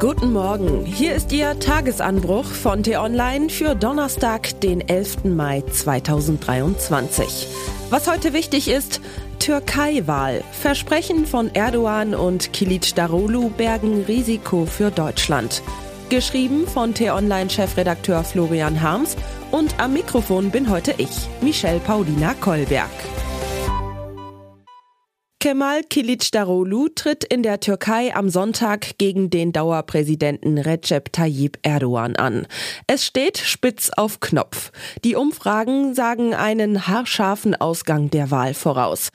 Guten Morgen, hier ist Ihr Tagesanbruch von T-Online für Donnerstag, den 11. Mai 2023. Was heute wichtig ist, Türkei-Wahl. Versprechen von Erdogan und Kilic Darulu bergen Risiko für Deutschland. Geschrieben von T-Online-Chefredakteur Florian Harms und am Mikrofon bin heute ich, Michelle Paulina Kolberg. Kemal Kilicdaroglu tritt in der Türkei am Sonntag gegen den Dauerpräsidenten Recep Tayyip Erdogan an. Es steht spitz auf Knopf. Die Umfragen sagen einen haarscharfen Ausgang der Wahl voraus.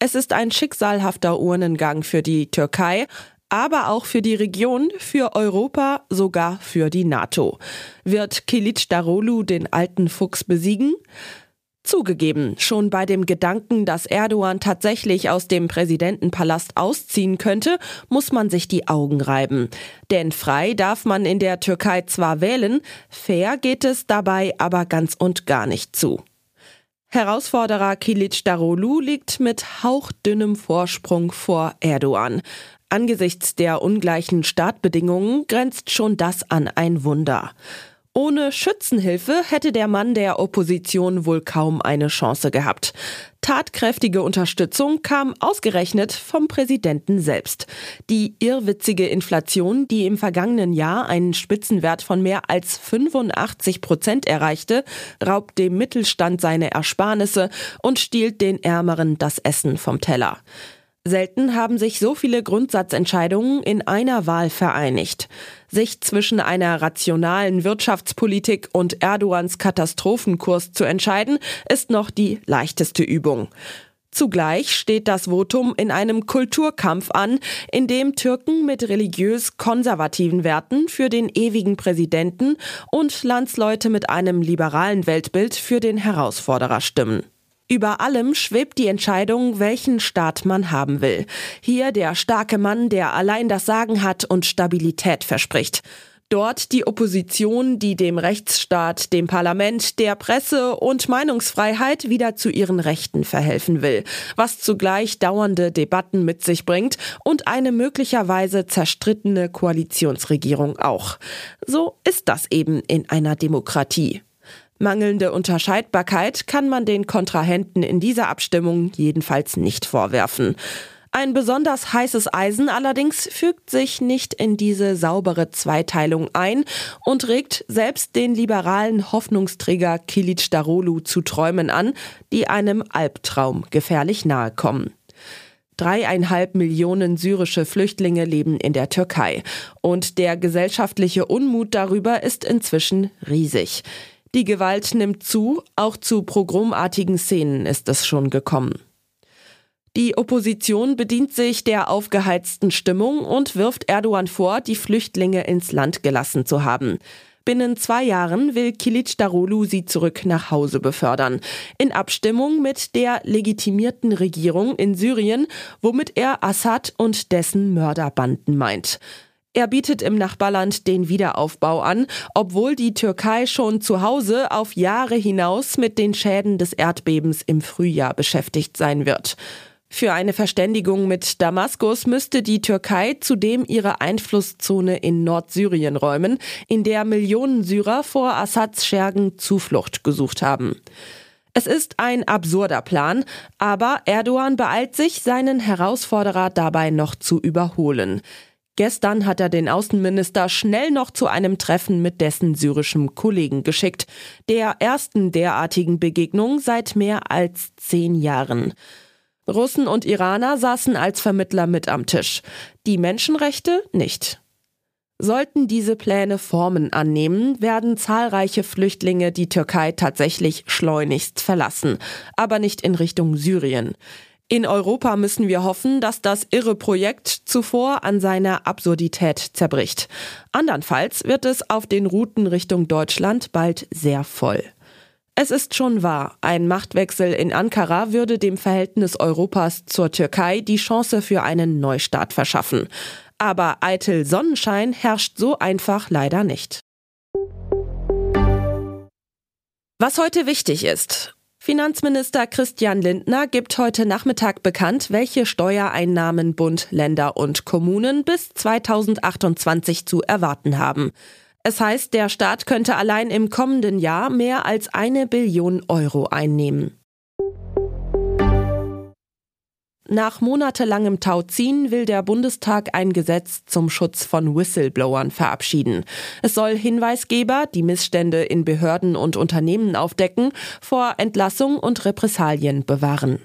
Es ist ein schicksalhafter Urnengang für die Türkei, aber auch für die Region, für Europa, sogar für die NATO. Wird Kilicdaroglu den alten Fuchs besiegen? Zugegeben, schon bei dem Gedanken, dass Erdogan tatsächlich aus dem Präsidentenpalast ausziehen könnte, muss man sich die Augen reiben. Denn frei darf man in der Türkei zwar wählen, fair geht es dabei aber ganz und gar nicht zu. Herausforderer Kilic Darolu liegt mit hauchdünnem Vorsprung vor Erdogan. Angesichts der ungleichen Startbedingungen grenzt schon das an ein Wunder. Ohne Schützenhilfe hätte der Mann der Opposition wohl kaum eine Chance gehabt. Tatkräftige Unterstützung kam ausgerechnet vom Präsidenten selbst. Die irrwitzige Inflation, die im vergangenen Jahr einen Spitzenwert von mehr als 85 Prozent erreichte, raubt dem Mittelstand seine Ersparnisse und stiehlt den Ärmeren das Essen vom Teller. Selten haben sich so viele Grundsatzentscheidungen in einer Wahl vereinigt. Sich zwischen einer rationalen Wirtschaftspolitik und Erdogans Katastrophenkurs zu entscheiden, ist noch die leichteste Übung. Zugleich steht das Votum in einem Kulturkampf an, in dem Türken mit religiös konservativen Werten für den ewigen Präsidenten und Landsleute mit einem liberalen Weltbild für den Herausforderer stimmen. Über allem schwebt die Entscheidung, welchen Staat man haben will. Hier der starke Mann, der allein das Sagen hat und Stabilität verspricht. Dort die Opposition, die dem Rechtsstaat, dem Parlament, der Presse und Meinungsfreiheit wieder zu ihren Rechten verhelfen will, was zugleich dauernde Debatten mit sich bringt und eine möglicherweise zerstrittene Koalitionsregierung auch. So ist das eben in einer Demokratie. Mangelnde Unterscheidbarkeit kann man den Kontrahenten in dieser Abstimmung jedenfalls nicht vorwerfen. Ein besonders heißes Eisen allerdings fügt sich nicht in diese saubere Zweiteilung ein und regt selbst den liberalen Hoffnungsträger Kilic Darolu zu Träumen an, die einem Albtraum gefährlich nahe kommen. Dreieinhalb Millionen syrische Flüchtlinge leben in der Türkei und der gesellschaftliche Unmut darüber ist inzwischen riesig. Die Gewalt nimmt zu, auch zu pogromartigen Szenen ist es schon gekommen. Die Opposition bedient sich der aufgeheizten Stimmung und wirft Erdogan vor, die Flüchtlinge ins Land gelassen zu haben. Binnen zwei Jahren will Kilic Darulu sie zurück nach Hause befördern. In Abstimmung mit der legitimierten Regierung in Syrien, womit er Assad und dessen Mörderbanden meint. Er bietet im Nachbarland den Wiederaufbau an, obwohl die Türkei schon zu Hause auf Jahre hinaus mit den Schäden des Erdbebens im Frühjahr beschäftigt sein wird. Für eine Verständigung mit Damaskus müsste die Türkei zudem ihre Einflusszone in Nordsyrien räumen, in der Millionen Syrer vor Assads Schergen Zuflucht gesucht haben. Es ist ein absurder Plan, aber Erdogan beeilt sich, seinen Herausforderer dabei noch zu überholen. Gestern hat er den Außenminister schnell noch zu einem Treffen mit dessen syrischem Kollegen geschickt. Der ersten derartigen Begegnung seit mehr als zehn Jahren. Russen und Iraner saßen als Vermittler mit am Tisch. Die Menschenrechte nicht. Sollten diese Pläne Formen annehmen, werden zahlreiche Flüchtlinge die Türkei tatsächlich schleunigst verlassen, aber nicht in Richtung Syrien. In Europa müssen wir hoffen, dass das irre Projekt zuvor an seiner Absurdität zerbricht. Andernfalls wird es auf den Routen Richtung Deutschland bald sehr voll. Es ist schon wahr, ein Machtwechsel in Ankara würde dem Verhältnis Europas zur Türkei die Chance für einen Neustart verschaffen. Aber eitel Sonnenschein herrscht so einfach leider nicht. Was heute wichtig ist. Finanzminister Christian Lindner gibt heute Nachmittag bekannt, welche Steuereinnahmen Bund, Länder und Kommunen bis 2028 zu erwarten haben. Es heißt, der Staat könnte allein im kommenden Jahr mehr als eine Billion Euro einnehmen. Nach monatelangem Tauziehen will der Bundestag ein Gesetz zum Schutz von Whistleblowern verabschieden. Es soll Hinweisgeber, die Missstände in Behörden und Unternehmen aufdecken, vor Entlassung und Repressalien bewahren.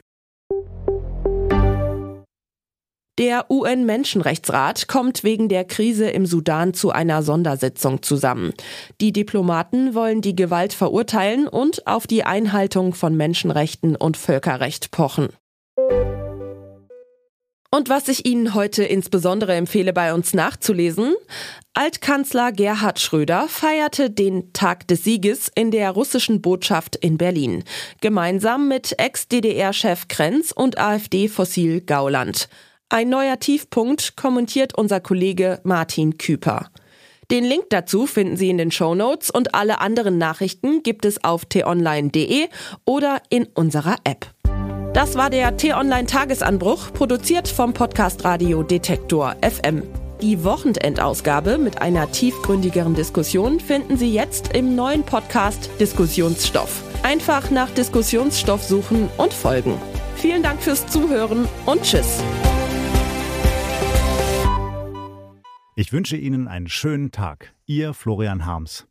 Der UN-Menschenrechtsrat kommt wegen der Krise im Sudan zu einer Sondersitzung zusammen. Die Diplomaten wollen die Gewalt verurteilen und auf die Einhaltung von Menschenrechten und Völkerrecht pochen. Und was ich Ihnen heute insbesondere empfehle, bei uns nachzulesen, Altkanzler Gerhard Schröder feierte den Tag des Sieges in der russischen Botschaft in Berlin, gemeinsam mit Ex-DDR-Chef Krenz und AfD-Fossil Gauland. Ein neuer Tiefpunkt kommentiert unser Kollege Martin Küper. Den Link dazu finden Sie in den Show Notes und alle anderen Nachrichten gibt es auf t-online.de oder in unserer App. Das war der T-Online Tagesanbruch, produziert vom Podcast Radio Detektor FM. Die Wochenendausgabe mit einer tiefgründigeren Diskussion finden Sie jetzt im neuen Podcast Diskussionsstoff. Einfach nach Diskussionsstoff suchen und folgen. Vielen Dank fürs Zuhören und Tschüss. Ich wünsche Ihnen einen schönen Tag. Ihr Florian Harms.